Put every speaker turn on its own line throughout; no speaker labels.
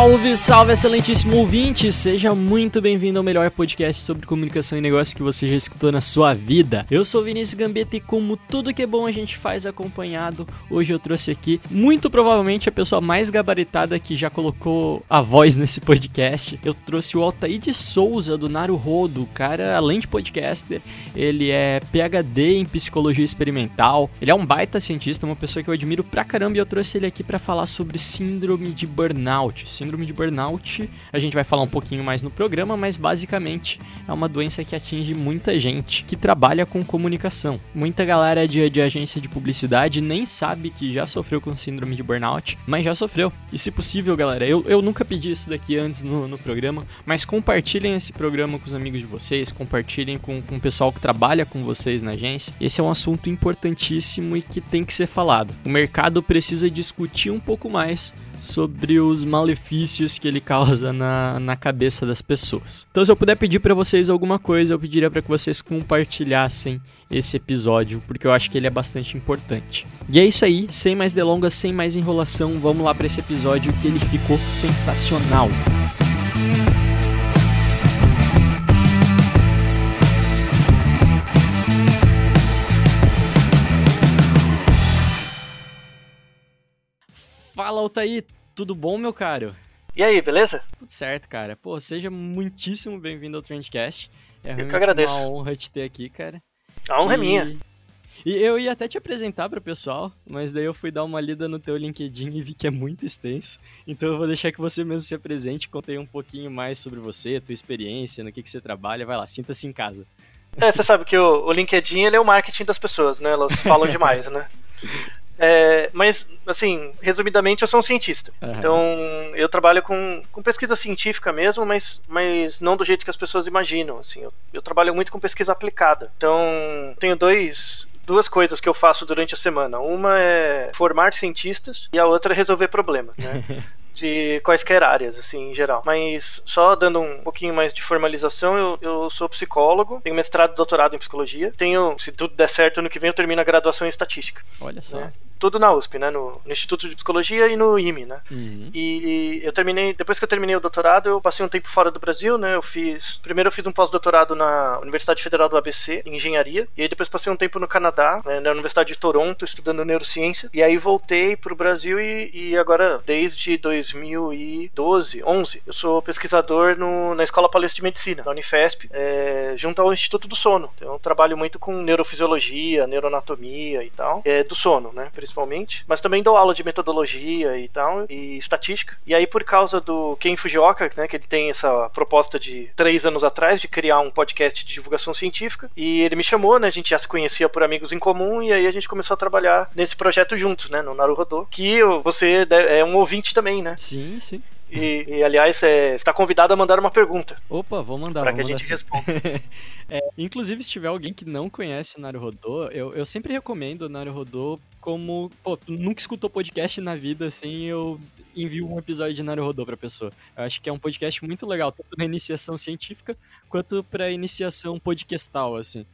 Salve, salve, excelentíssimo ouvinte! Seja muito bem-vindo ao melhor podcast sobre comunicação e negócios que você já escutou na sua vida. Eu sou Vinícius Gambetta e como tudo que é bom a gente faz acompanhado, hoje eu trouxe aqui, muito provavelmente a pessoa mais gabaritada que já colocou a voz nesse podcast. Eu trouxe o Altair de Souza, do Naruhodo. O cara, além de podcaster, ele é PhD em psicologia experimental. Ele é um baita cientista, uma pessoa que eu admiro pra caramba e eu trouxe ele aqui pra falar sobre síndrome de burnout. Síndrome de burnout, a gente vai falar um pouquinho mais no programa, mas basicamente é uma doença que atinge muita gente que trabalha com comunicação. Muita galera de, de agência de publicidade nem sabe que já sofreu com síndrome de burnout, mas já sofreu. E se possível, galera, eu, eu nunca pedi isso daqui antes no, no programa, mas compartilhem esse programa com os amigos de vocês, compartilhem com, com o pessoal que trabalha com vocês na agência. Esse é um assunto importantíssimo e que tem que ser falado. O mercado precisa discutir um pouco mais sobre os malefícios que ele causa na, na cabeça das pessoas. Então, se eu puder pedir para vocês alguma coisa, eu pediria para que vocês compartilhassem esse episódio, porque eu acho que ele é bastante importante. E é isso aí, sem mais delongas, sem mais enrolação, vamos lá para esse episódio que ele ficou sensacional. Fala, Altair, tudo bom, meu caro?
E aí, beleza?
Tudo certo, cara. Pô, seja muitíssimo bem-vindo ao Trendcast. É
que
realmente
agradeço.
uma honra te ter aqui, cara.
A honra é
E-
minha.
E eu ia até te apresentar pro pessoal, mas daí eu fui dar uma lida no teu LinkedIn e vi que é muito extenso. Então eu vou deixar que você mesmo se apresente, conte aí um pouquinho mais sobre você, tua experiência, no que, que você trabalha. Vai lá, sinta-se em casa.
É, você sabe que o, o LinkedIn ele é o marketing das pessoas, né? Elas falam demais, né? É, mas, assim, resumidamente, eu sou um cientista.
Aham.
Então, eu trabalho com, com pesquisa científica mesmo, mas, mas não do jeito que as pessoas imaginam. Assim, eu, eu trabalho muito com pesquisa aplicada. Então, tenho dois, duas coisas que eu faço durante a semana. Uma é formar cientistas e a outra é resolver problemas, né? de quaisquer áreas, assim, em geral. Mas só dando um pouquinho mais de formalização, eu, eu sou psicólogo, tenho mestrado e doutorado em psicologia. Tenho, se tudo der certo, ano que vem eu termino a graduação em estatística.
Olha só.
Né? Tudo na USP, né? No, no Instituto de Psicologia e no IME, né?
Uhum.
E eu terminei, depois que eu terminei o doutorado, eu passei um tempo fora do Brasil, né? Eu fiz, primeiro eu fiz um pós-doutorado na Universidade Federal do ABC, em engenharia, e aí depois passei um tempo no Canadá, né, na Universidade de Toronto, estudando neurociência, e aí voltei pro Brasil e, e agora, desde 2012, 11, eu sou pesquisador no, na Escola Paulista de Medicina, na Unifesp, é, junto ao Instituto do Sono. Então eu trabalho muito com neurofisiologia, neuroanatomia e tal, é, do sono, né? Principalmente, mas também dou aula de metodologia e tal, e estatística. E aí, por causa do Ken Fujioka, né, que ele tem essa proposta de três anos atrás de criar um podcast de divulgação científica, e ele me chamou, né, a gente já se conhecia por amigos em comum, e aí a gente começou a trabalhar nesse projeto juntos, né, no Naruhodô, que você é um ouvinte também, né?
Sim, sim.
E, e, aliás, é, está convidado a mandar uma pergunta
Opa, vou mandar,
para que a gente
sim.
responda.
É, inclusive, se tiver alguém que não conhece o Naruhodô, eu, eu sempre recomendo o Naruhodô como... Pô, tu nunca escutou podcast na vida, assim, eu envio um episódio de Naruhodô pra pessoa. Eu acho que é um podcast muito legal, tanto na iniciação científica, quanto pra iniciação podcastal, assim.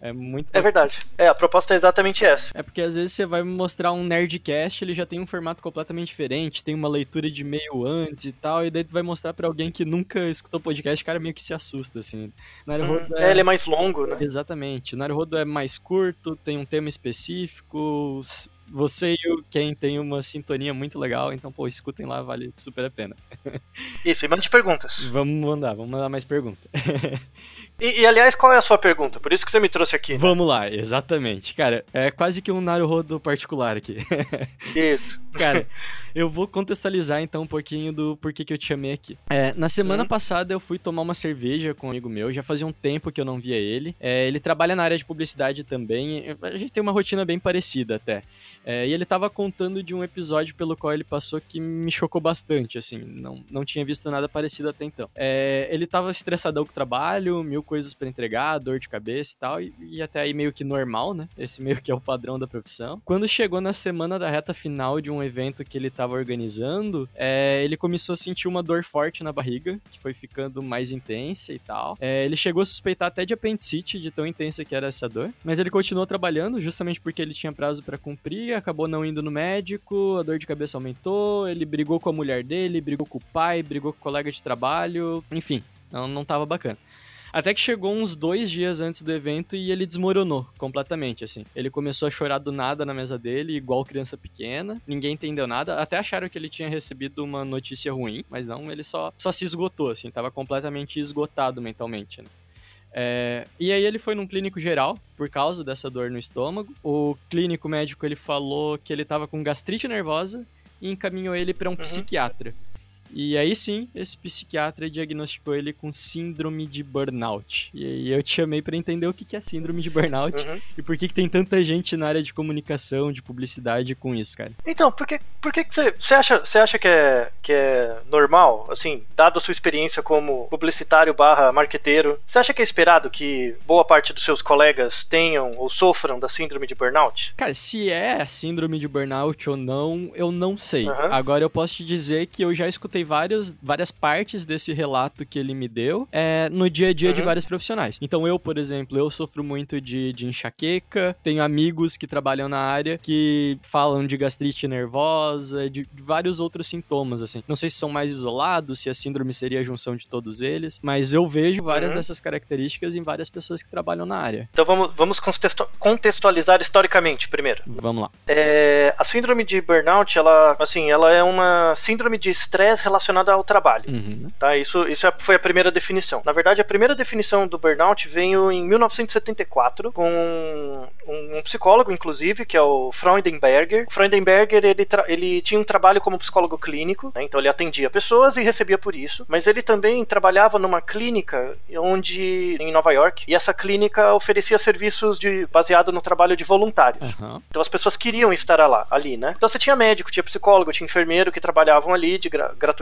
É muito
É verdade. É, a proposta é exatamente essa.
é porque às vezes você vai mostrar um Nerdcast, ele já tem um formato completamente diferente, tem uma leitura de e-mail antes e tal, e daí tu vai mostrar pra alguém que nunca escutou podcast, o cara meio que se assusta, assim. Naruhodo
É, ele é mais longo, né?
Exatamente. O Naruhodo é mais curto, tem um tema específico. Você e o Ken tem uma sintonia muito legal, então, pô, escutem lá, vale super a pena.
Isso, e mande perguntas.
Vamos mandar, vamos mandar mais perguntas.
E, e, aliás, qual é a sua pergunta? Por isso que você me trouxe aqui. Né?
Vamos lá, exatamente. Cara, é quase que um Naruhodo particular aqui.
Isso.
Cara, eu vou contextualizar então um pouquinho do porquê que eu te chamei aqui. É, na semana uhum. passada eu fui tomar uma cerveja com um amigo meu, já fazia um tempo que eu não via ele. É, ele trabalha na área de publicidade também, a gente tem uma rotina bem parecida até. É, e ele tava contando de um episódio pelo qual ele passou que me chocou bastante, assim, não, não tinha visto nada parecido até então. É, ele tava estressadão com o trabalho, mil coisas para entregar, dor de cabeça e tal, e, e até aí meio que normal, né? Esse meio que é o padrão da profissão. Quando chegou na semana da reta final de um evento que ele tava organizando, é, ele começou a sentir uma dor forte na barriga, que foi ficando mais intensa e tal. É, ele chegou a suspeitar até de apendicite, de tão intensa que era essa dor, mas ele continuou trabalhando justamente porque ele tinha prazo para cumprir, acabou não indo no médico, a dor de cabeça aumentou, ele brigou com a mulher dele, brigou com o pai, brigou com o colega de trabalho, enfim, não, não tava bacana. Até que chegou uns dois dias antes do evento e ele desmoronou completamente, assim. Ele começou a chorar do nada na mesa dele, igual criança pequena. Ninguém entendeu nada. Até acharam que ele tinha recebido uma notícia ruim, mas não, ele só, só se esgotou, assim. Tava completamente esgotado mentalmente, né? É, e aí ele foi num clínico geral por causa dessa dor no estômago. O clínico médico ele falou que ele tava com gastrite nervosa e encaminhou ele para um uhum. psiquiatra. E aí sim, esse psiquiatra diagnosticou ele com síndrome de burnout. E aí eu te chamei para entender o que é síndrome de burnout uhum. e por que, que tem tanta gente na área de comunicação, de publicidade com isso, cara.
Então, por que, por que, que você, você, acha, você acha que é, que é normal, assim, dado a sua experiência como publicitário barra marqueteiro, você acha que é esperado que boa parte dos seus colegas tenham ou sofram da síndrome de burnout?
Cara, se é síndrome de burnout ou não, eu não sei. Uhum. Agora eu posso te dizer que eu já escutei escutei vários, várias partes desse relato que ele me deu é, no dia a dia uhum. de vários profissionais. Então eu, por exemplo, eu sofro muito de, de enxaqueca, tenho amigos que trabalham na área que falam de gastrite nervosa, de, de vários outros sintomas, assim. Não sei se são mais isolados, se a síndrome seria a junção de todos eles, mas eu vejo várias uhum. dessas características em várias pessoas que trabalham na área.
Então vamos, vamos contextualizar historicamente primeiro.
Vamos lá.
É, a síndrome de burnout, ela, assim, ela é uma síndrome de estresse relacionada ao trabalho. Uhum. Tá? Isso, isso é, foi a primeira definição. Na verdade, a primeira definição do burnout veio em 1974 com um, um psicólogo, inclusive, que é o Freudenberger. O Freudenberger ele, ele tinha um trabalho como psicólogo clínico, né? então ele atendia pessoas e recebia por isso, mas ele também trabalhava numa clínica onde em Nova York e essa clínica oferecia serviços de baseado no trabalho de voluntários. Uhum. Então as pessoas queriam estar lá, ali, né? Então você tinha médico, tinha psicólogo, tinha enfermeiro que trabalhavam ali de gra gratuitamente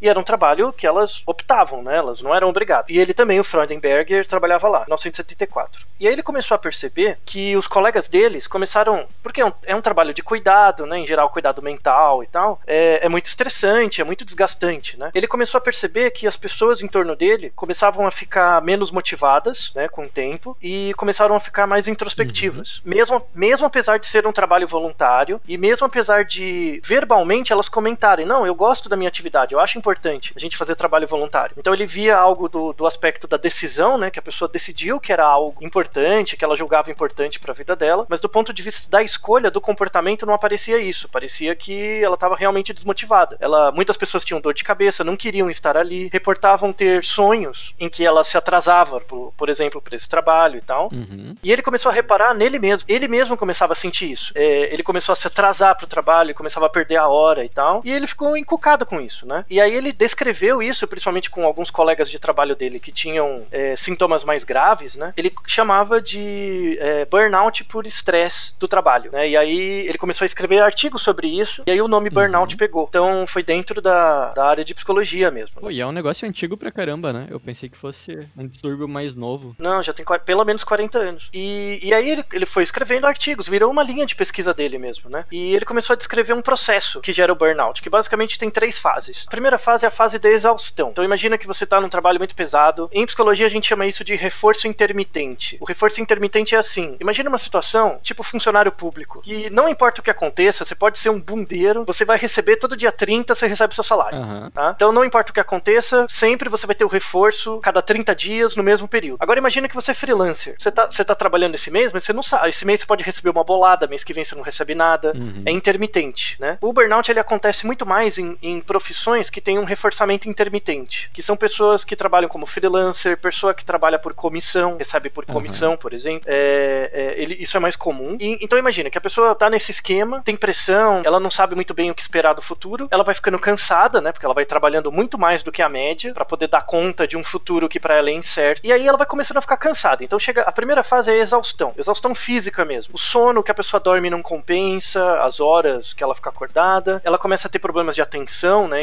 e era um trabalho que elas optavam, né? Elas não eram obrigadas. E ele também, o Freudenberger, trabalhava lá, em 1974. E aí ele começou a perceber que os colegas deles começaram, porque é um, é um trabalho de cuidado, né? Em geral, cuidado mental e tal, é, é muito estressante, é muito desgastante, né? Ele começou a perceber que as pessoas em torno dele começavam a ficar menos motivadas, né? Com o tempo e começaram a ficar mais introspectivas, uhum. mesmo mesmo apesar de ser um trabalho voluntário e mesmo apesar de verbalmente elas comentarem, não, eu gosto da minha atividade atividade. Eu acho importante a gente fazer trabalho voluntário. Então ele via algo do, do aspecto da decisão, né? Que a pessoa decidiu que era algo importante, que ela julgava importante para a vida dela, mas do ponto de vista da escolha do comportamento não aparecia isso. Parecia que ela estava realmente desmotivada. Ela, muitas pessoas tinham dor de cabeça, não queriam estar ali, reportavam ter sonhos em que ela se atrasava, por, por exemplo, para esse trabalho e tal. Uhum. E ele começou a reparar nele mesmo. Ele mesmo começava a sentir isso. É, ele começou a se atrasar para o trabalho, começava a perder a hora e tal. E ele ficou encucado com isso isso, né? E aí ele descreveu isso, principalmente com alguns colegas de trabalho dele que tinham é, sintomas mais graves, né? Ele chamava de é, burnout por estresse do trabalho, né? E aí ele começou a escrever artigos sobre isso, e aí o nome uhum. burnout pegou. Então foi dentro da, da área de psicologia mesmo.
Pô, e é um negócio antigo pra caramba, né? Eu pensei que fosse um distúrbio mais novo.
Não, já tem pelo menos 40 anos. E, e aí ele, ele foi escrevendo artigos, virou uma linha de pesquisa dele mesmo, né? E ele começou a descrever um processo que gera o burnout, que basicamente tem três fases fases. A primeira fase é a fase da exaustão. Então imagina que você está num trabalho muito pesado. Em psicologia a gente chama isso de reforço intermitente. O reforço intermitente é assim: imagina uma situação tipo funcionário público, que não importa o que aconteça, você pode ser um bundeiro, você vai receber todo dia 30, você recebe seu salário. Uhum. Tá? Então não importa o que aconteça, sempre você vai ter o reforço cada 30 dias no mesmo período. Agora imagina que você é freelancer. Você está você tá trabalhando esse mês, mas você não sabe. Esse mês você pode receber uma bolada, mês que vem você não recebe nada. Uhum. É intermitente, né? O burnout ele acontece muito mais em, em profissões profissões que têm um reforçamento intermitente, que são pessoas que trabalham como freelancer, pessoa que trabalha por comissão, recebe por comissão, por exemplo. É, é, ele- isso é mais comum. E- então imagina que a pessoa tá nesse esquema, tem pressão, ela não sabe muito bem o que esperar do futuro, ela vai ficando cansada, né? Porque ela vai trabalhando muito mais do que a média pra poder dar conta de um futuro que pra ela é incerto. E aí ela vai começando a ficar cansada. Então chega a primeira fase é a exaustão, exaustão física mesmo. O sono que a pessoa dorme não compensa, as horas que ela fica acordada, ela começa a ter problemas de atenção, né?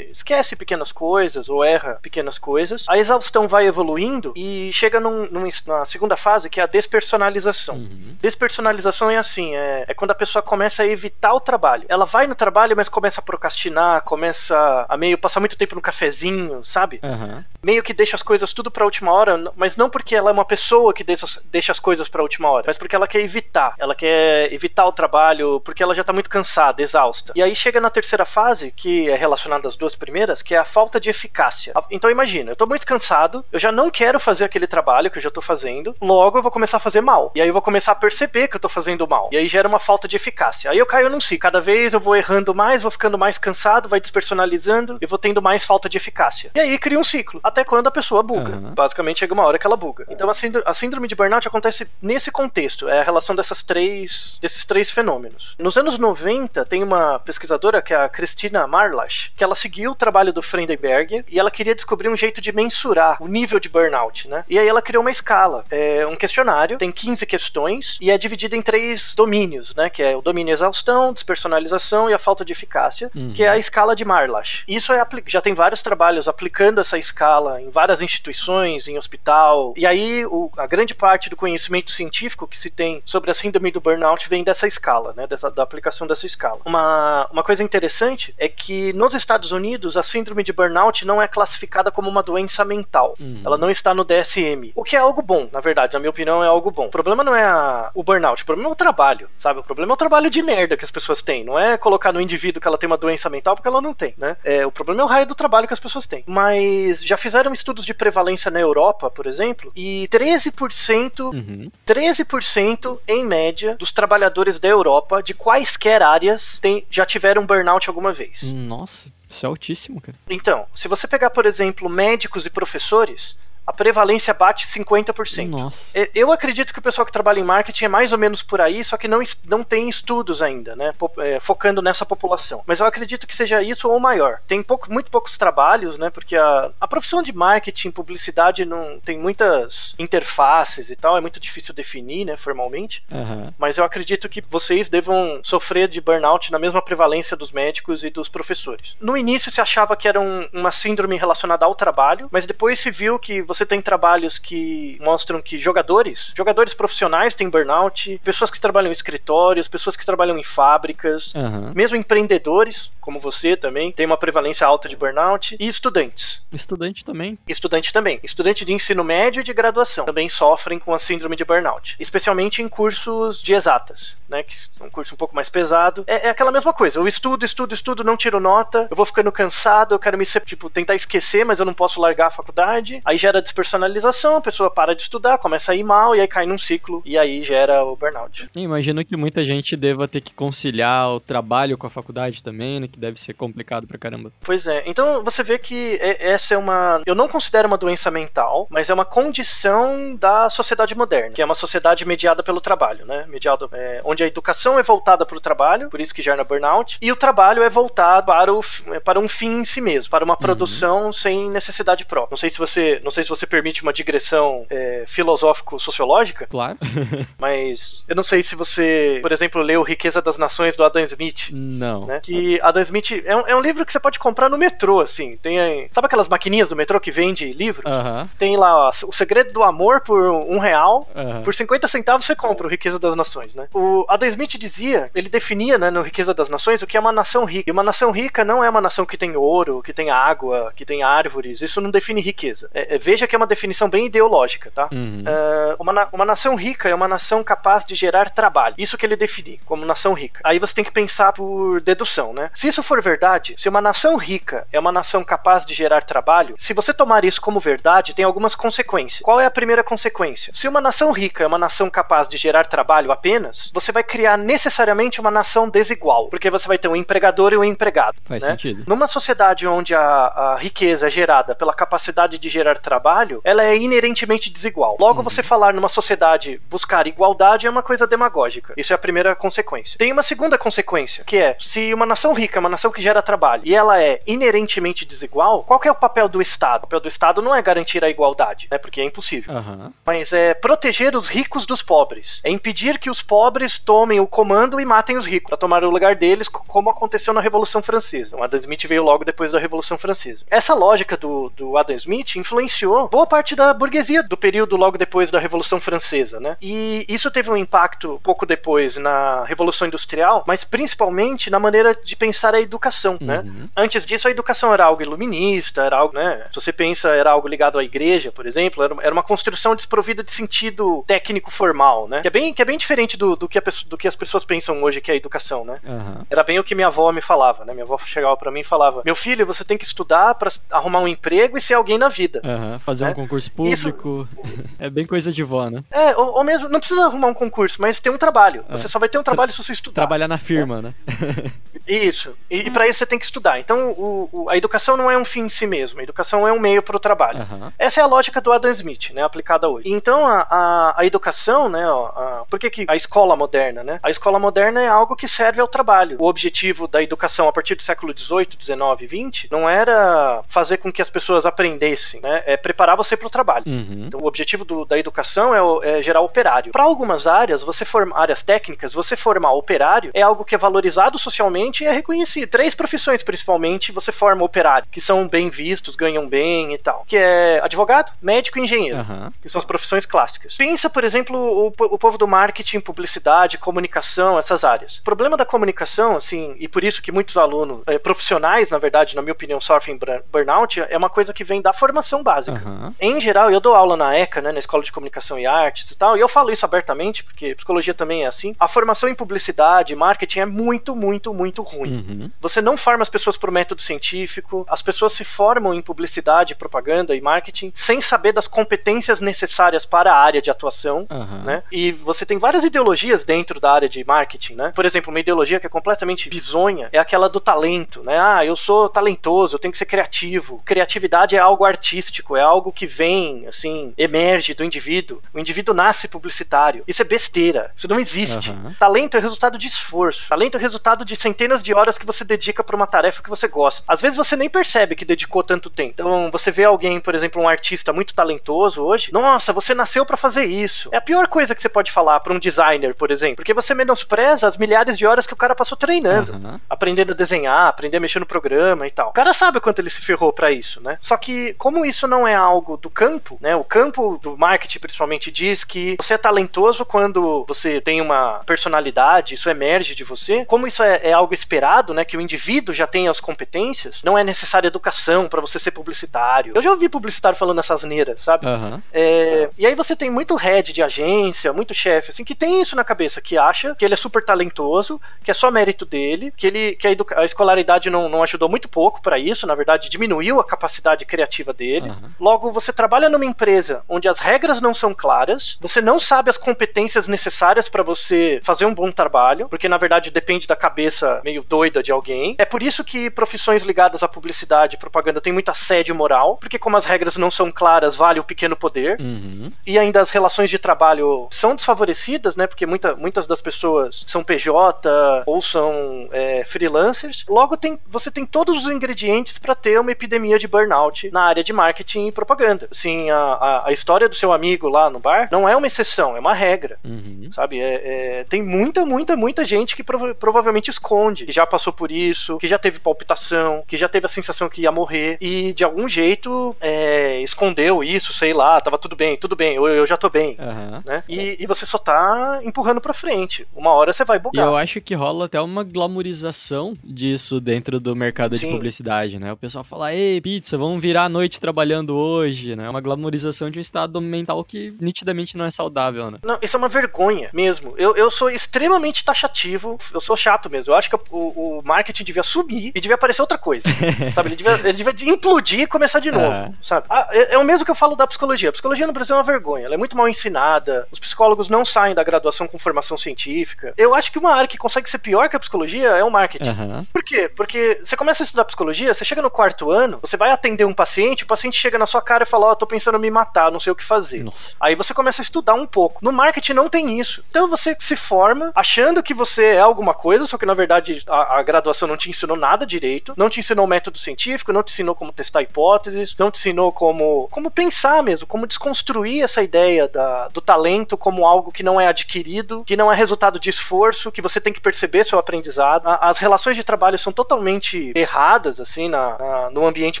Esquece pequenas coisas ou erra pequenas coisas. A exaustão vai evoluindo e chega num- num- na segunda fase que é a despersonalização.
Uhum.
Despersonalização é assim, é, é quando a pessoa começa a evitar o trabalho. Ela vai no trabalho, mas começa a procrastinar, começa a meio passar muito tempo no cafezinho, sabe?
Aham.
Meio que deixa as coisas tudo pra última hora, mas não porque ela é uma pessoa que deixa, as- deixa as coisas pra última hora, mas porque ela quer evitar. Ela quer evitar o trabalho porque ela já tá muito cansada, exausta. E aí chega na terceira fase, que é relacionada às duas primeiras, que é a falta de eficácia. Então imagina, eu tô muito cansado, eu já não quero fazer aquele trabalho que eu já tô fazendo, logo eu vou começar a fazer mal. E aí eu vou começar a perceber que eu tô fazendo mal. E aí gera uma falta de eficácia. Aí eu caio num ciclo. Cada vez eu vou errando mais, vou ficando mais cansado, vai despersonalizando e vou tendo mais falta de eficácia. E aí cria um ciclo. Até quando a pessoa buga.
Aham.
Basicamente chega uma hora que ela buga. Então a síndrome, a síndrome de burnout acontece nesse contexto. É a relação dessas três, desses três fenômenos. Nos anos 90, tem uma pesquisadora que é a Christina Marlash, que ela seguiu o trabalho do Friedenberg e ela queria descobrir um jeito de mensurar o nível de burnout, né? E aí ela criou uma escala, é um questionário, tem 15 questões e é dividido em três domínios, né? Que é o domínio exaustão, despersonalização e a falta de eficácia,
Uhum.
que é a escala de Marlash. Isso é já tem vários trabalhos aplicando essa escala em várias instituições, em hospital. E aí o- a grande parte do conhecimento científico que se tem sobre a síndrome do burnout vem dessa escala, né? Dessa, da aplicação dessa escala. Uma, uma coisa interessante é que nos Estados Unidos a síndrome de burnout não é classificada como uma doença mental.
Uhum.
Ela não está no DSM. O que é algo bom, na verdade, na minha opinião, é algo bom. O problema não é a- o burnout, o problema é o trabalho, sabe? O problema é o trabalho de merda que as pessoas têm. Não é colocar no indivíduo que ela tem uma doença mental porque ela não tem, né? É, o problema é o raio do trabalho que as pessoas têm. Mas já fizeram estudos de prevalência na Europa, por exemplo, e 13%,
Uhum.
13% em média dos trabalhadores da Europa, de quaisquer áreas, tem, já tiveram burnout alguma vez.
Nossa, isso é altíssimo, cara.
Então, se você pegar, por exemplo, médicos e professores, a prevalência bate 50%.
Nossa.
E- Eu acredito que o pessoal que trabalha em marketing é mais ou menos por aí, só que não, não tem estudos ainda, né? é, focando nessa população. Mas eu acredito que seja isso ou maior. Tem pouco, muito poucos trabalhos, né? Porque a, a profissão de marketing, publicidade, não tem muitas interfaces e tal, é muito difícil definir, né? Formalmente.
Aham.
Mas eu acredito que vocês devam sofrer de burnout na mesma prevalência dos médicos e dos professores. No início se achava que era um- uma síndrome relacionada ao trabalho, mas depois se viu que você tem trabalhos que mostram que jogadores, jogadores profissionais têm burnout, pessoas que trabalham em escritórios, pessoas que trabalham em fábricas,
Aham.
mesmo empreendedores, como você também, tem uma prevalência alta de burnout, e estudantes.
Estudante também.
Estudante também. Estudante de ensino médio e de graduação também sofrem com a síndrome de burnout. Especialmente em cursos de exatas, né? Que é um curso um pouco mais pesado. É, é aquela mesma coisa. Eu estudo, estudo, estudo, não tiro nota. Eu vou ficando cansado, eu quero me tipo, tentar esquecer, mas eu não posso largar a faculdade. Aí gera despersonalização, a pessoa para de estudar, começa a ir mal, e aí cai num ciclo, e aí gera o burnout.
Imagino que muita gente deva ter que conciliar o trabalho com a faculdade também, né? Que deve ser complicado pra caramba.
Pois é. Então você vê que essa é uma. Eu não considero uma doença mental, mas é uma condição da sociedade moderna, que é uma sociedade mediada pelo trabalho, né? Mediado, é, onde a educação é voltada para o trabalho, por isso que gera burnout, e o trabalho é voltado para, o, para um fim em si mesmo, para uma produção sem necessidade própria. Não sei se você, não sei se você permite uma digressão é, filosófico-sociológica,
Claro.
mas eu não sei se você, por exemplo, leu Riqueza das Nações do Adam Smith
Não.
né? Que Adam Smith é um, é um livro que você pode comprar no metrô, assim. Tem, aí- sabe aquelas maquininhas do metrô que vende livro?
Aham.
Tem lá ó, O Segredo do Amor por um real.
Aham.
Por 50 centavos você compra o Riqueza das Nações, né? O Adam Smith dizia, ele definia, né, no Riqueza das Nações, o que é uma nação rica. E uma nação rica não é uma nação que tem ouro, que tem água, que tem árvores. Isso não define riqueza. É, é ver veja que é uma definição bem ideológica, tá?
Uhum.
Uh, uma, uma nação rica é uma nação capaz de gerar trabalho. Isso que ele define como nação rica. Aí você tem que pensar por dedução, né? Se isso for verdade, se uma nação rica é uma nação capaz de gerar trabalho, se você tomar isso como verdade, tem algumas consequências. Qual é a primeira consequência? Se uma nação rica é uma nação capaz de gerar trabalho apenas, você vai criar necessariamente uma nação desigual, porque você vai ter um empregador e um empregado.
Faz
né?
sentido.
Numa sociedade onde a, a riqueza é gerada pela capacidade de gerar trabalho, ela é inerentemente desigual. Logo, você falar numa sociedade buscar igualdade é uma coisa demagógica. Isso é a primeira consequência. Tem uma segunda consequência, que é se uma nação rica é uma nação que gera trabalho e ela é inerentemente desigual, qual é o papel do Estado? O papel do Estado não é garantir a igualdade, né? Porque é impossível
Aham.
mas é proteger os ricos dos pobres. É impedir que os pobres tomem o comando e matem os ricos, para tomar o lugar deles, co- como aconteceu na Revolução Francesa. O Adam Smith veio logo depois da Revolução Francesa. Essa lógica do, do Adam Smith influenciou boa parte da burguesia do período logo depois da Revolução Francesa, né? E isso teve um impacto pouco depois na Revolução Industrial, mas principalmente na maneira de pensar a educação, né?
Uhum.
Antes disso, a educação era algo iluminista, era algo, né? Se você pensa, era algo ligado à igreja, por exemplo, era, uma construção desprovida de sentido técnico formal, né? Que é bem, que é bem diferente do, do, que a do que as pessoas pensam hoje que é a educação, né?
Aham.
Era bem o que minha avó me falava, né? Minha avó chegava pra mim e falava: Meu filho, você tem que estudar pra arrumar um emprego e ser alguém na vida.
Aham. Fazer um
Né?
concurso
Isso-
público. é bem coisa de vó, né?
É, ou, ou mesmo, não precisa arrumar um concurso, mas ter um trabalho.
É.
Você só vai ter um trabalho se você estudar.
Trabalhar na firma, né?
Isso. E, e para isso você tem que estudar. Então, o- o- a educação não é um fim em si mesmo. A educação é um meio para o trabalho.
Aham.
Essa é a lógica do Adam Smith, né, aplicada hoje. Então a, a, a educação, né, ó, a- por que, que a escola moderna, né? A escola moderna é algo que serve ao trabalho. O objetivo da educação a partir do século XVIII, XIX e XX não era fazer com que as pessoas aprendessem, né? É preparar você para o trabalho.
Uhum.
Então, o objetivo do- da educação é, é gerar operário. Para algumas áreas, você formar áreas técnicas, você formar operário é algo que é valorizado socialmente e é reconhecido. Três profissões, principalmente, você forma operário, que são bem vistos, ganham bem e tal. Que é advogado, médico e engenheiro.
Aham.
Que são as profissões clássicas. Pensa, por exemplo, o, o povo do marketing, publicidade, comunicação, essas áreas. O problema da comunicação, assim, e por isso que muitos alunos, eh, profissionais, na verdade, na minha opinião, sofrem bur- burnout, é uma coisa que vem da formação básica.
Aham.
Em geral, eu dou aula na ECA, né, na Escola de Comunicação e Artes e tal, e eu falo isso abertamente, porque psicologia também é assim. A formação em publicidade, marketing é muito, muito, muito ruim.
Uhum.
Você não forma as pessoas por método científico, as pessoas se formam em publicidade, propaganda e marketing sem saber das competências necessárias para a área de atuação.
Aham.
Né? E você tem várias ideologias dentro da área de marketing, né? Por exemplo, uma ideologia que é completamente bizonha é aquela do talento, né? Ah, eu sou talentoso, eu tenho que ser criativo. Criatividade é algo artístico, é algo que vem, assim, emerge do indivíduo. O indivíduo nasce publicitário. Isso é besteira. Isso não existe.
Aham.
Talento é resultado de esforço. Talento é resultado de centenas de horas que você dedica para uma tarefa que você gosta. Às vezes você nem percebe que dedicou tanto tempo. Então, você vê alguém, por exemplo, um artista muito talentoso hoje, nossa, você nasceu para fazer isso. É a pior coisa que você pode falar para um designer, por exemplo, porque você menospreza as milhares de horas que o cara passou treinando
Aham.
aprendendo a desenhar, aprender a mexer no programa e tal. O cara sabe o quanto ele se ferrou pra isso, né? Só que como isso não é algo do campo, né? O campo do marketing principalmente diz que você é talentoso quando você tem uma personalidade, isso emerge de você. Como isso é, é algo esperado, né? Que o indivíduo já tem as competências, não é necessária educação pra você ser publicitário. Eu já ouvi publicitário falando essas neiras, sabe?
Aham.
É, e aí você tem muito head de agência, muito chefe, assim, que tem isso na cabeça, que acha que ele é super talentoso, que é só mérito dele, que ele que a, a escolaridade não, não ajudou muito pouco pra isso, na verdade diminuiu a capacidade criativa dele.
Aham.
Logo, você trabalha numa empresa onde as regras não são claras, você não sabe as competências necessárias pra você fazer um bom trabalho, porque na verdade depende da cabeça meio doida de alguém. É por isso que profissões ligadas à publicidade e propaganda têm muito assédio moral, porque como as regras não são claras, vale o pequeno poder
Uhum.
e ainda as relações de trabalho são desfavorecidas, né? Porque muita, muitas das pessoas são PJ ou são é, freelancers. Logo, tem, você tem todos os ingredientes para ter uma epidemia de burnout na área de marketing e propaganda. Assim, a, a, a história do seu amigo lá no bar não é uma exceção, é uma regra.
Uhum.
Sabe, é, é- tem muita, muita, muita gente que prova- provavelmente esconde, que já passou por isso, que já teve palpitação, que já teve a sensação que ia morrer e de algum jeito é, escondeu isso, sei lá, tava tudo bem, tudo bem, eu, eu já tô bem.
Aham.
Né? E, e você só tá empurrando pra frente. Uma hora você vai
E
bugar.
eu acho que rola até uma glamorização disso dentro do mercado de
Sim.
publicidade, né? O pessoal fala, ei, pizza, vamos virar a noite trabalhando hoje, né? Uma glamorização de um estado mental que nitidamente não é saudável, né?
Não, isso é uma vergonha mesmo. Eu, eu sou extremamente taxativo, eu sou chato mesmo. Eu acho que o, o marketing devia sumir e devia aparecer outra coisa. sabe? Ele devia, ele devia implodir e começar de novo.
É.
Sabe? Ah, é, é o mesmo que eu falo da psicologia. A psicologia no Brasil é uma vergonha. Ela é muito mal ensinada. Os psicólogos não saem da graduação com formação científica. Eu acho que uma área que consegue ser pior que a psicologia é o marketing.
Aham.
Por quê? Porque você começa a estudar psicologia, você chega no quarto ano, você vai atender um paciente, o paciente chega na sua cara e fala: Ó, tô pensando em me matar, não sei o que fazer.
Nossa.
Aí você começa a estudar um pouco. No marketing não tem isso. Então você se forma achando que você é alguma coisa, só que na verdade a, a graduação não te ensinou nada direito, não te ensinou método científico, não te ensinou como testar hipóteses, não te ensinou como, como pensar mesmo, como desconstruir essa ideia da, do talento como algo que não é adquirido, que não é resultado de esforço, que você tem que perceber seu aprendizado. A- as relações de trabalho são totalmente erradas, assim, na, na- no ambiente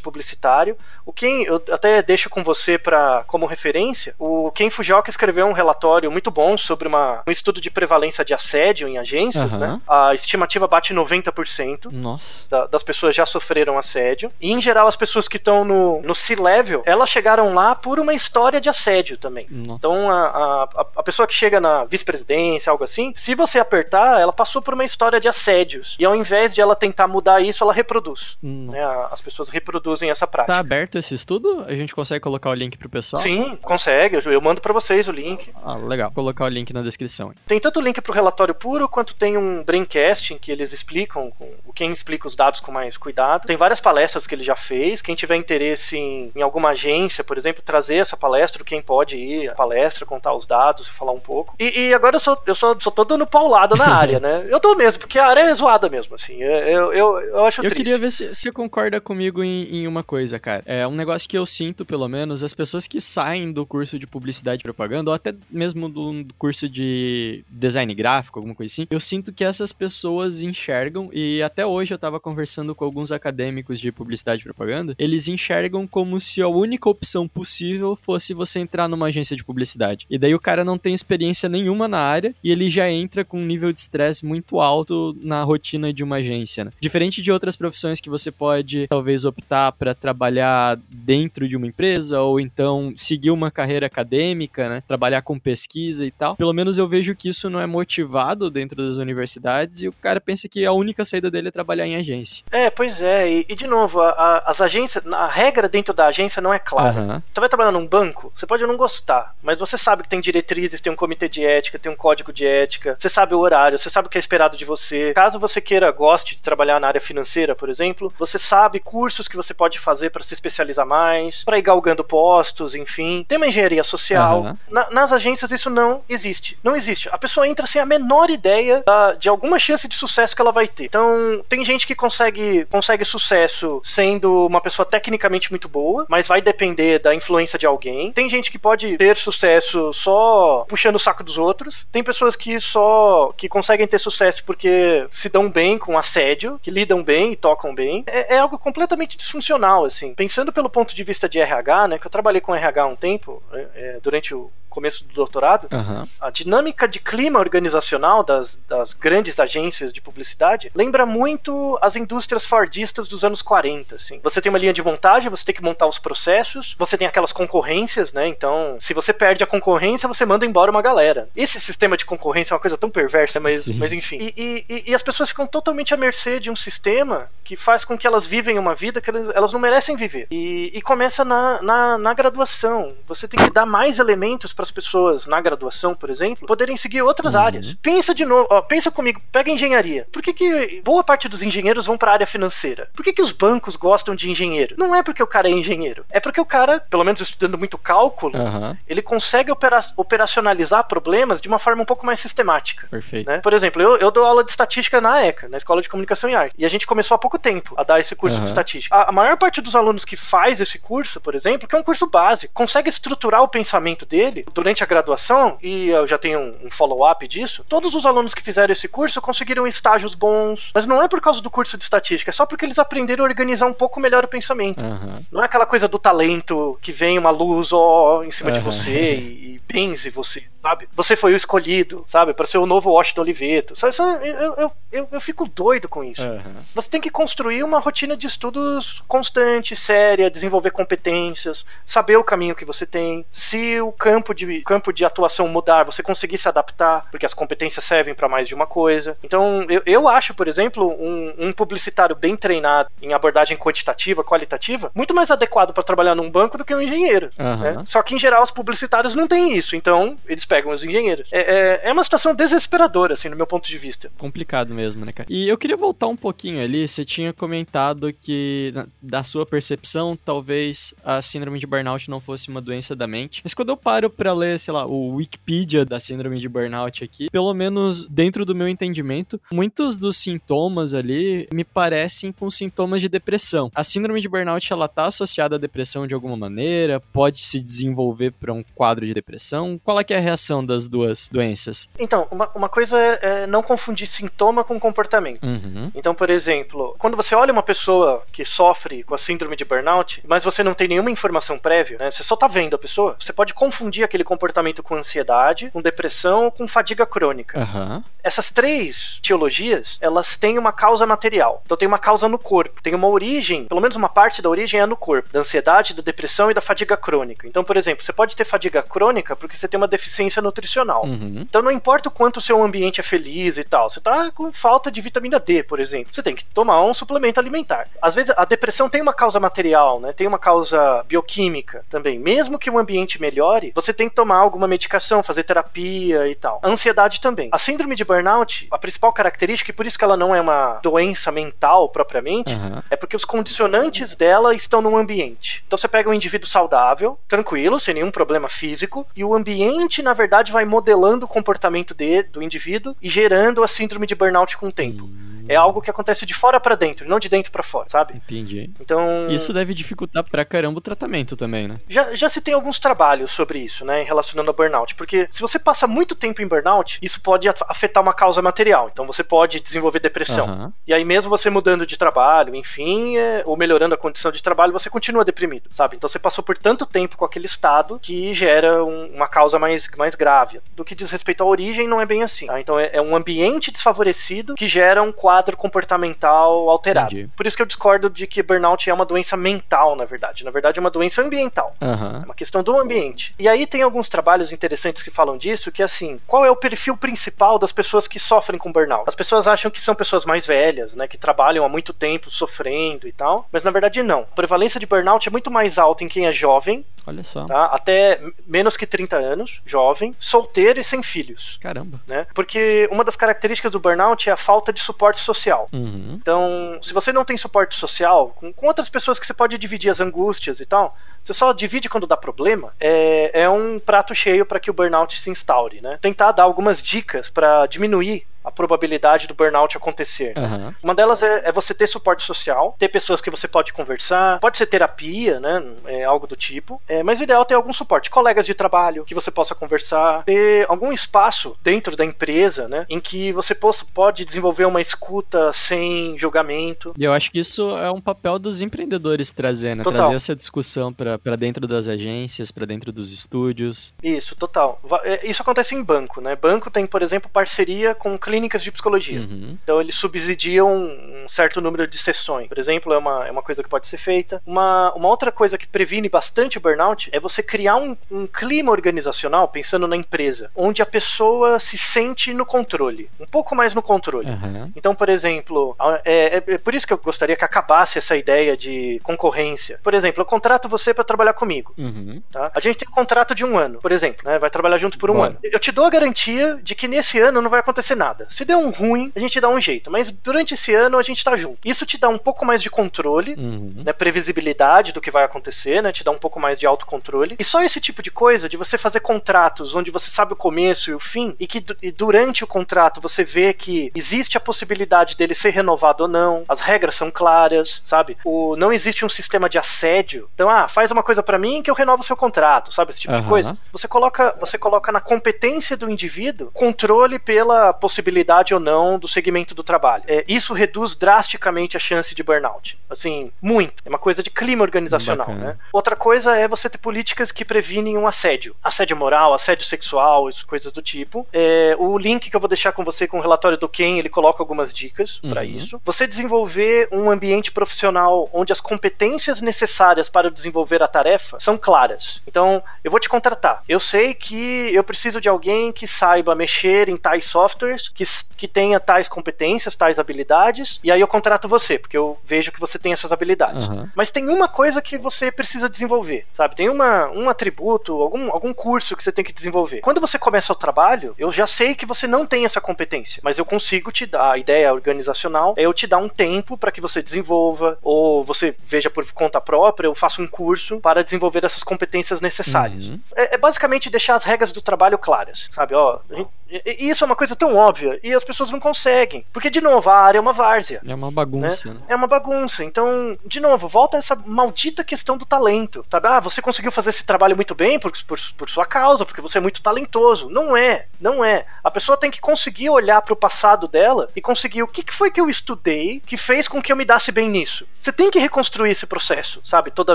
publicitário. O Ken, eu até deixo com você para como referência, o Ken Fujioka escreveu um relatório muito bom sobre uma, um estudo de prevalência de assédio em agências,
Aham.
né? A estimativa bate 90%.
Nossa.
da- das pessoas já sofreram assédio. E, em geral, as pessoas que estão no, no C-level, elas chegaram lá por uma história de assédio também.
Nossa.
Então, a, a, a pessoa que chega na vice-presidência, algo assim, se você apertar, ela passou por uma história de assédios. E ao invés de ela tentar mudar isso, ela reproduz. Né? As pessoas reproduzem essa prática.
Tá aberto esse estudo? Gente consegue colocar o link pro pessoal?
Sim, consegue. Eu, eu mando pra vocês o link.
Ah, legal. Vou colocar o link na descrição.
Tem tanto link pro relatório puro, quanto tem um braincast em que eles explicam, com, quem explica os dados com mais cuidado. Tem várias palestras que ele já fez. Quem tiver interesse em, em alguma agência, por exemplo, trazer essa palestra, quem pode ir à palestra, contar os dados, falar um pouco. E, e agora eu só, eu só, só tô dando paulada na área, né? Eu dou mesmo, porque a área é zoada mesmo, assim. Eu, eu, eu acho
Eu
triste.
queria ver se você concorda comigo em, em uma coisa, cara. É um negócio que eu sinto, pelo menos, as pessoas que saem do curso de publicidade e propaganda, ou até mesmo do, do curso de design gráfico, alguma coisa assim, eu sinto que essas pessoas enxergam, e até hoje eu tava conversando com alguns acadêmicos de publicidade e propaganda, eles enxergam como se a única opção possível fosse você entrar numa agência de publicidade. E daí o cara não tem experiência nenhuma na área, e ele já entra com um nível de estresse muito alto na rotina de uma agência, né? Diferente de outras profissões que você pode talvez optar para trabalhar dentro de uma empresa ou então seguir uma carreira acadêmica, né? Trabalhar com pesquisa e tal. Pelo menos eu vejo que isso não é motivado dentro das universidades e o cara pensa que a única saída dele é trabalhar em agência.
É, pois é. E, e, de novo, a- a- as agências, a regra dentro da agência não é clara.
Aham.
Você vai trabalhar num banco, você pode não gostar, mas você sabe que tem diretrizes, tem um comitê de ética, tem um código de ética, você sabe o horário, você sabe o que é esperado de você. Caso você queira, goste de trabalhar na área financeira, por exemplo, você sabe cursos que você pode fazer para se especializar mais, para ir galgando postos, enfim. Tem uma engenharia social.
Aham.
Na- nas agências isso não existe. Não existe. A pessoa entra sem a menor ideia da- de alguma chance de sucesso que ela vai ter. Então, tem gente que consegue, consegue sucesso sendo uma pessoa tecnicamente muito boa, mas vai depender da influência de alguém. Tem gente que pode ter sucesso só puxando o saco dos outros. Tem pessoas que só que conseguem ter sucesso porque se dão bem com assédio, que lidam bem e tocam bem. É, é algo completamente disfuncional, assim. Pensando pelo ponto de vista de RH, né, que eu trabalhei com RH um tempo, é, é, durante o começo do doutorado,
Aham.
a dinâmica de clima organizacional das, das grandes agências de publicidade lembra muito as indústrias fordistas dos anos 40. Assim. Você tem uma linha de montagem, você tem que montar os processos, você tem aquelas concorrências, né? Então, se você perde a concorrência, você manda embora uma galera. Esse sistema de concorrência é uma coisa tão perversa, mas,
Sim.
mas enfim. E, e- e- e as pessoas ficam totalmente à mercê de um sistema que faz com que elas vivem uma vida que elas, elas não merecem viver. E, e começa na, na, na graduação. Você tem que dar mais elementos para as pessoas na graduação, por exemplo, poderem seguir outras
Uhum.
áreas. Pensa de novo, ó, pensa comigo, pega engenharia. Por que, que boa parte dos engenheiros vão para a área financeira? Por que, que os bancos gostam de engenheiro? Não é porque o cara é engenheiro, é porque o cara, pelo menos estudando muito cálculo,
Aham.
ele consegue opera- operacionalizar problemas de uma forma um pouco mais sistemática.
Perfeito.
né? Por exemplo, eu, eu dou aula de estatística na ECA, na Escola de Comunicação e Arte. E a gente começou há pouco tempo a dar esse curso
Aham.
de estatística. A, a maior parte dos alunos que faz esse curso, por exemplo, que é um curso básico, consegue estruturar o pensamento dele durante a graduação, e eu já tenho um, um follow-up disso, todos os alunos que fizeram esse curso conseguiram estágios bons, mas não é por causa do curso de estatística, é só porque eles aprenderam a organizar um pouco melhor o pensamento.
Aham.
Não é aquela coisa do talento que vem uma luz ó, em cima de
Aham.
você e, e benze você, sabe? Você foi o escolhido, sabe? Para ser o novo Washington Oliveto. Sabe? Isso- Eu, eu, eu, eu fico doido com isso.
Aham.
Você tem que construir uma rotina de estudos constante, séria, desenvolver competências, saber o caminho que você tem. Se o campo de, campo de atuação mudar, você conseguir se adaptar, porque as competências servem para mais de uma coisa. Então, eu, eu acho, por exemplo, um, um publicitário bem treinado em abordagem quantitativa, qualitativa, muito mais adequado para trabalhar num banco do que um engenheiro.
Aham.
né? Só que, em geral, os publicitários não têm isso, então eles pegam os engenheiros. É, é, é uma situação desesperadora, assim, no meu ponto de vista.
complicado mesmo, né, cara? E eu queria voltar um pouquinho ali, você tinha comentado que, da sua percepção, talvez a síndrome de burnout não fosse uma doença da mente. Mas quando eu paro pra ler, sei lá, o Wikipedia da síndrome de burnout aqui, pelo menos dentro do meu entendimento, muitos dos sintomas ali me parecem com sintomas de depressão. A síndrome de burnout, ela tá associada à depressão de alguma maneira? Pode se desenvolver pra um quadro de depressão? Qual é que é a reação das duas doenças?
Então, uma, uma coisa é, é não confundir sintoma com comportamento.
Uhum.
Então, por exemplo, quando você olha uma pessoa que sofre com a síndrome de burnout, mas você não tem nenhuma informação prévia, né? Você só tá vendo a pessoa, você pode confundir aquele comportamento com ansiedade, com depressão ou com fadiga crônica.
Aham.
Essas três teologias, elas têm uma causa material. Então tem uma causa no corpo, tem uma origem, pelo menos uma parte da origem é no corpo, da ansiedade, da depressão e da fadiga crônica. Então, por exemplo, você pode ter fadiga crônica porque você tem uma deficiência nutricional.
Uhum.
Então não importa o quanto o seu ambiente é feliz e tal, você tá com falta de vitamina D, por exemplo. Você tem que tomar um suplemento alimentar. Às vezes a depressão tem uma causa material, né? Tem uma causa bioquímica também. Mesmo que o ambiente melhore, você tem que tomar alguma medicação, fazer terapia e tal. A ansiedade também. A síndrome de burnout, a principal característica, e por isso que ela não é uma doença mental propriamente,
Aham.
é porque os condicionantes dela estão no ambiente. Então você pega um indivíduo saudável, tranquilo, sem nenhum problema físico, e o ambiente, na verdade, vai modelando o comportamento de, do indivíduo e gerando a síndrome de burnout com o tempo. É algo que acontece de fora para dentro, não de dentro para fora, sabe?
Entendi.
Então,
Isso deve dificultar pra caramba o tratamento também, né?
já, já se tem alguns trabalhos sobre isso, né, em relacionando a burnout, porque se você passa muito tempo em burnout, isso pode afetar uma causa material. Então você pode desenvolver depressão.
Aham.
E aí, mesmo você mudando de trabalho, enfim, é, ou melhorando a condição de trabalho, você continua deprimido, sabe? Então você passou por tanto tempo com aquele estado que gera um- uma causa mais, mais grave. Do que diz respeito à origem, não é bem assim. tá? Então é, é um ambiente desfavorecido que gera um quadro comportamental alterado.
Entendi.
Por isso que eu discordo de que burnout é uma doença mental, na verdade. Na verdade, é uma doença ambiental. É
Aham.
uma questão do ambiente. E aí tem alguns trabalhos interessantes que falam disso, que é assim, qual é o perfil principal das pessoas que sofrem com burnout? As pessoas acham que são pessoas mais velhas, né, que trabalham há muito tempo sofrendo e tal, mas na verdade não. A prevalência de burnout é muito mais alta em quem é jovem,
Olha só.
tá? Até menos que 30 anos, jovem, solteiro e sem filhos.
Caramba.
Né? Porque uma das características do burnout é a falta de suporte social.
Uhum.
Então, se você não tem suporte social, com, com outras pessoas que você pode dividir as angústias e tal, você só divide quando dá problema, é, é um prato cheio para que o burnout se instaure, né? Tentar dar algumas dicas para diminuir a probabilidade do burnout acontecer.
Aham.
Uma delas é, é você ter suporte social, ter pessoas que você pode conversar, pode ser terapia, né? É, algo do tipo. É, mas o ideal é ter algum suporte, colegas de trabalho que você possa conversar, ter algum espaço dentro da empresa, né? Em que você possa, pode desenvolver uma escuta sem julgamento.
E eu acho que isso é um papel dos empreendedores trazer, né?
Total.
Trazer essa discussão pra pra dentro das agências, pra dentro dos estúdios.
Isso, total. É, Isso acontece em banco, né? Banco tem, por exemplo, parceria com clínicas de psicologia.
Uhum.
Então eles subsidiam um certo número de sessões. Por exemplo, é uma, é uma coisa que pode ser feita. Uma, uma outra coisa que previne bastante o burnout é você criar um, um clima organizacional, pensando na empresa, onde a pessoa se sente no controle. Um pouco mais no controle.
Aham.
Então, por exemplo, é, é- é por isso que eu gostaria que acabasse essa ideia de concorrência. Por exemplo, eu contrato você para trabalhar comigo.
Uhum.
Tá? A gente tem um contrato de um ano, por exemplo, né? vai trabalhar junto por um
Bora.
ano. Eu te dou a garantia de que nesse ano não vai acontecer nada. Se der um ruim, a gente dá um jeito. Mas durante esse ano a gente tá junto. Isso te dá um pouco mais de controle,
Uhum.
né, previsibilidade do que vai acontecer, né, te dá um pouco mais de autocontrole. E só esse tipo de coisa, de você fazer contratos onde você sabe o começo e o fim, e que e durante o contrato você vê que existe a possibilidade dele ser renovado ou não, as regras são claras, sabe? O, não existe um sistema de assédio. Então, ah, faz uma coisa pra mim que eu renovo o seu contrato, sabe? Esse tipo de
Aham.
coisa. Você coloca, você coloca na competência do indivíduo controle pela possibilidade ou não do segmento do trabalho. É, isso reduz drasticamente a chance de burnout. Assim, muito. É uma coisa de clima organizacional,
Bacana.
né? Outra coisa é você ter políticas que previnem um assédio. Assédio moral, assédio sexual, isso, coisas do tipo. É, o link que eu vou deixar com você com o relatório do Ken, ele coloca algumas dicas
Uhum.
isso. Você desenvolver um ambiente profissional onde as competências necessárias para desenvolver a tarefa são claras. Então, eu vou te contratar. Eu sei que eu preciso de alguém que saiba mexer em tais softwares, que, que tenha tais competências, tais habilidades, e aí eu contrato você, porque eu vejo que você tem essas habilidades.
Aham.
Mas tem uma coisa que você precisa desenvolver, sabe? Tem uma, um atributo, algum, algum curso que você tem que desenvolver. Quando você começa o trabalho, eu já sei que você não tem essa competência, mas eu consigo te dar a ideia organizacional, é eu te dar um tempo para que você desenvolva, ou você veja por conta própria, eu faço um curso para desenvolver essas competências necessárias.
Uhum.
É, é basicamente deixar as regras do trabalho claras, sabe? Ó, a gente- e- isso é uma coisa tão óbvia e as pessoas não conseguem, porque de novo a área é uma várzea
É uma bagunça, né?
é uma bagunça. Então, de novo, volta essa maldita questão do talento. Sabe? Ah, você conseguiu fazer esse trabalho muito bem por, por, por sua causa, porque você é muito talentoso. Não é, não é. A pessoa tem que conseguir olhar para o passado dela e conseguir o que, que foi que eu estudei que fez com que eu me dasse bem nisso. Você tem que reconstruir esse processo, sabe? Toda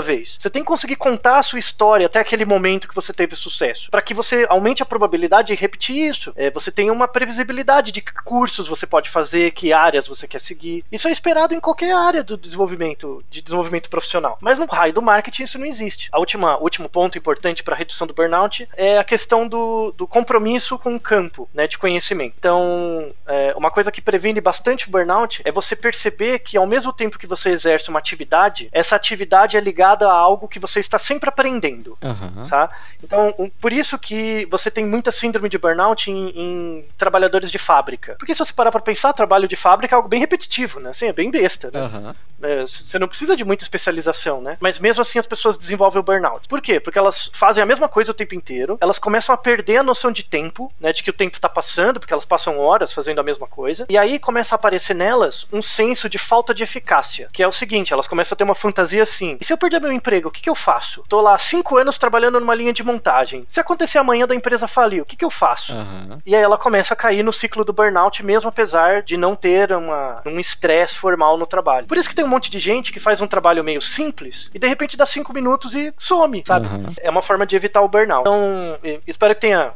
vez. Você tem que conseguir contar a sua história até aquele momento que você teve sucesso. para que você aumente a probabilidade de repetir isso. É, você tem uma previsibilidade de que cursos você pode fazer, que áreas você quer seguir. Isso é esperado em qualquer área do desenvolvimento, de desenvolvimento profissional. Mas no raio do marketing isso não existe. A última, o último ponto importante para a redução do burnout é a questão do, do compromisso com o campo né, de conhecimento. Então, é, uma coisa que previne bastante o burnout é você perceber que ao mesmo tempo que você exerce uma atividade, essa atividade é ligada a algo que você está sempre aprendendo.
Aham.
Tá? Então, um- por isso que você tem muita síndrome de burnout em, em trabalhadores de fábrica. Porque se você parar pra pensar, trabalho de fábrica é algo bem repetitivo, né? Assim, é bem besta, né?
Aham.
É, Você não precisa de muita especialização, né? Mas mesmo assim as pessoas desenvolvem o burnout. Por quê? Porque elas fazem a mesma coisa o tempo inteiro, elas começam a perder a noção de tempo, né? De que o tempo tá passando, porque elas passam horas fazendo a mesma coisa. E aí começa a aparecer nelas um senso de falta de eficácia. Que é o seguinte, elas começam a ter uma fantasia assim: e se eu perder meu emprego, o que, que eu faço? Tô lá há cinco anos trabalhando numa linha de montagem. Se acontecer amanhã da empresa falir, o que, que eu faço?
Aham.
E aí ela começa a cair no ciclo do burnout, mesmo apesar de não ter uma, um estresse formal no trabalho. Por isso que tem um monte de gente que faz um trabalho meio simples e de repente dá cinco minutos e some, sabe?
Aham.
É uma forma de evitar o burnout. Então, espero que tenha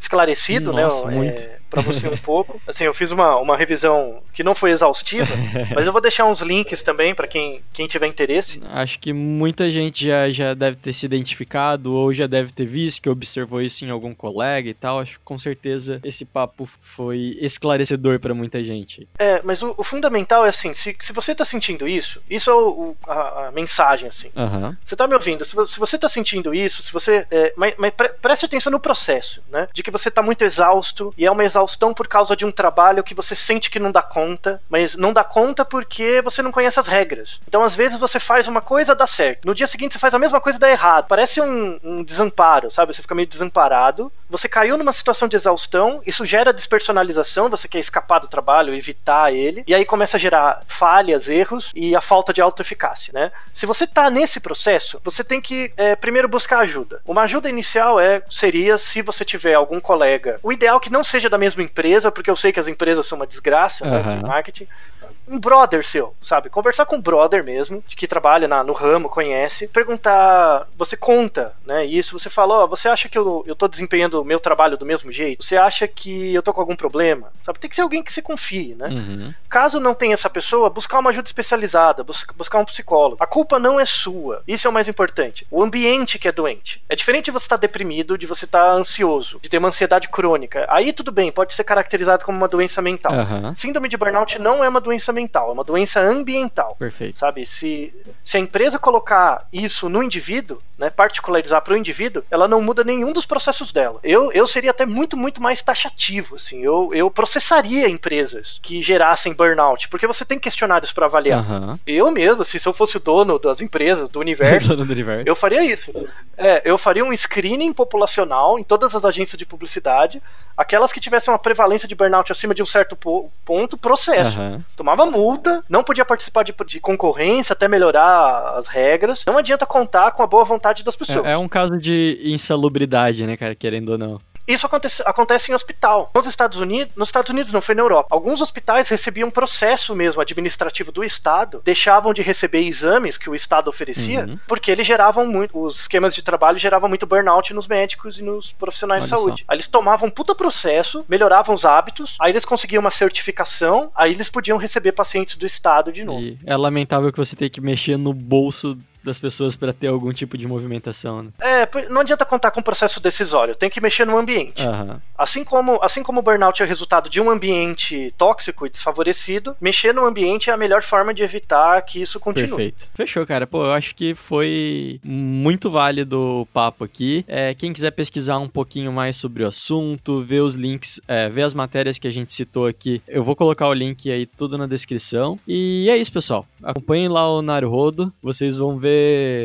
esclarecido,
Nossa,
né?
muito.
É, para você um pouco. Assim, eu fiz uma, uma revisão que não foi exaustiva, mas eu vou deixar uns links também para quem, quem tiver interesse.
Acho que muita gente já, já deve ter se identificado ou já deve ter visto que observou isso em algum colega e tal. Acho que com certeza esse papo foi esclarecedor pra muita gente.
É, mas o, o fundamental é assim, se, se você tá sentindo isso, isso é o, o- a, a mensagem, assim.
Aham.
Você tá me ouvindo? Se se você tá sentindo isso, se você. é, mas mas pre- preste atenção no processo, né? De que você tá muito exausto e é uma exaustão por causa de um trabalho que você sente que não dá conta, mas não dá conta porque você não conhece as regras. Então, às vezes, você faz uma coisa, dá certo. No dia seguinte, você faz a mesma coisa e dá errado. Parece um, um desamparo, sabe? Você fica meio desamparado. Você caiu numa situação de exaustão, isso gera despersonalização, você quer escapar do trabalho, evitar ele, e aí começa a gerar falhas, erros e a falta de autoeficácia, né? Se você tá nesse processo, você tem que é, primeiro buscar ajuda. Uma ajuda inicial é seria se você tiver algum colega. O ideal é que não seja da mesma empresa, porque eu sei que as empresas são uma desgraça né,
Aham.
de marketing. Um brother seu, sabe? Conversar com um brother mesmo, que trabalha na- no ramo, conhece, perguntar, você conta, né? Isso, você fala, ó, você acha que eu, eu tô desempenhando o meu trabalho do mesmo jeito? Você acha que eu tô com algum problema? Sabe? Tem que ser alguém que você confie, né?
Uhum.
Caso não tenha essa pessoa, buscar uma ajuda especializada, bus- buscar um psicólogo. A culpa não é sua. Isso é o mais importante. O ambiente que é doente. É diferente de você estar deprimido, de você estar ansioso, de ter uma ansiedade crônica. Aí tudo bem, pode ser caracterizado como uma doença mental.
Aham.
Síndrome de burnout não é uma doença mental, é uma doença ambiental.
Perfeito.
Sabe, se, se a empresa colocar isso no indivíduo, né, particularizar para o indivíduo, ela não muda nenhum dos processos dela. Eu, eu seria até muito, muito mais taxativo, assim, eu, eu processaria empresas que gerassem burnout, porque você tem questionários para avaliar.
Aham.
Eu mesmo, se eu fosse o dono das empresas, do universo,
do universo.
eu faria isso. É, eu faria um screening populacional em todas as agências de publicidade. Aquelas que tivessem uma prevalência de burnout acima de um certo po- ponto, processo.
Aham.
Tomava multa, não podia participar de, de concorrência até melhorar as regras. Não adianta contar com a boa vontade das pessoas.
É, é um caso de insalubridade, né, cara? Querendo ou não.
Isso acontece, acontece em hospital. Nos Estados Unidos, nos Estados Unidos não foi na Europa. Alguns hospitais recebiam processo mesmo administrativo do Estado, deixavam de receber exames que o Estado oferecia,
Uhum.
porque eles geravam muito, os esquemas de trabalho geravam muito burnout nos médicos e nos profissionais de
Olha
saúde. Aí eles tomavam um puta processo, melhoravam os hábitos, aí eles conseguiam uma certificação, aí eles podiam receber pacientes do Estado de novo.
E é lamentável que você tenha que mexer no bolso das pessoas para ter algum tipo de movimentação, né?
É, não adianta contar com processo decisório, tem que mexer no ambiente.
Aham.
Assim como, assim como o burnout é resultado de um ambiente tóxico e desfavorecido, mexer no ambiente é a melhor forma de evitar que isso continue.
Perfeito. Fechou, cara. Pô, eu acho que foi muito válido o papo aqui. É, quem quiser pesquisar um pouquinho mais sobre o assunto, ver os links, é, ver as matérias que a gente citou aqui, eu vou colocar o link aí tudo na descrição. E é isso, pessoal. Acompanhem lá o Naruhodo. Vocês vão ver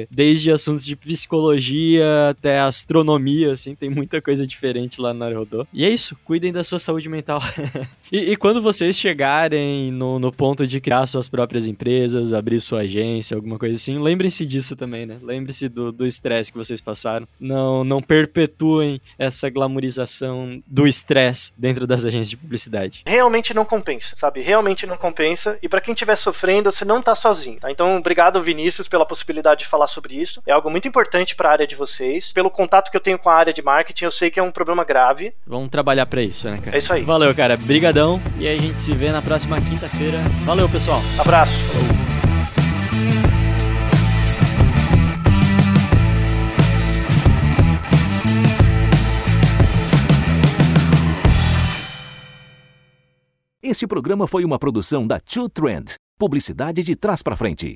desde assuntos de psicologia até astronomia, assim, tem muita coisa diferente lá no Naruhodo. E é isso. Cuidem da sua saúde mental. E, e quando vocês chegarem no, no ponto de criar suas próprias empresas, abrir sua agência, alguma coisa assim, lembrem-se disso também, né? Lembre-se do estresse que vocês passaram. Não, não perpetuem essa glamorização do estresse dentro das agências de publicidade.
Realmente não compensa, sabe? Realmente não compensa. E pra quem estiver sofrendo, você não tá sozinho, tá? Então, obrigado, Vinícius, pela possibilidade de falar sobre isso. É algo muito importante pra área de vocês. Pelo contato que eu tenho com a área de marketing, eu sei que é um problema grave.
Vamos trabalhar pra isso, né, cara?
É isso aí.
Valeu, cara. Brigadão. E aí a gente se vê na próxima quinta-feira. Valeu, pessoal.
Abraço.
Este programa foi uma produção da Two Trend, publicidade de trás para frente.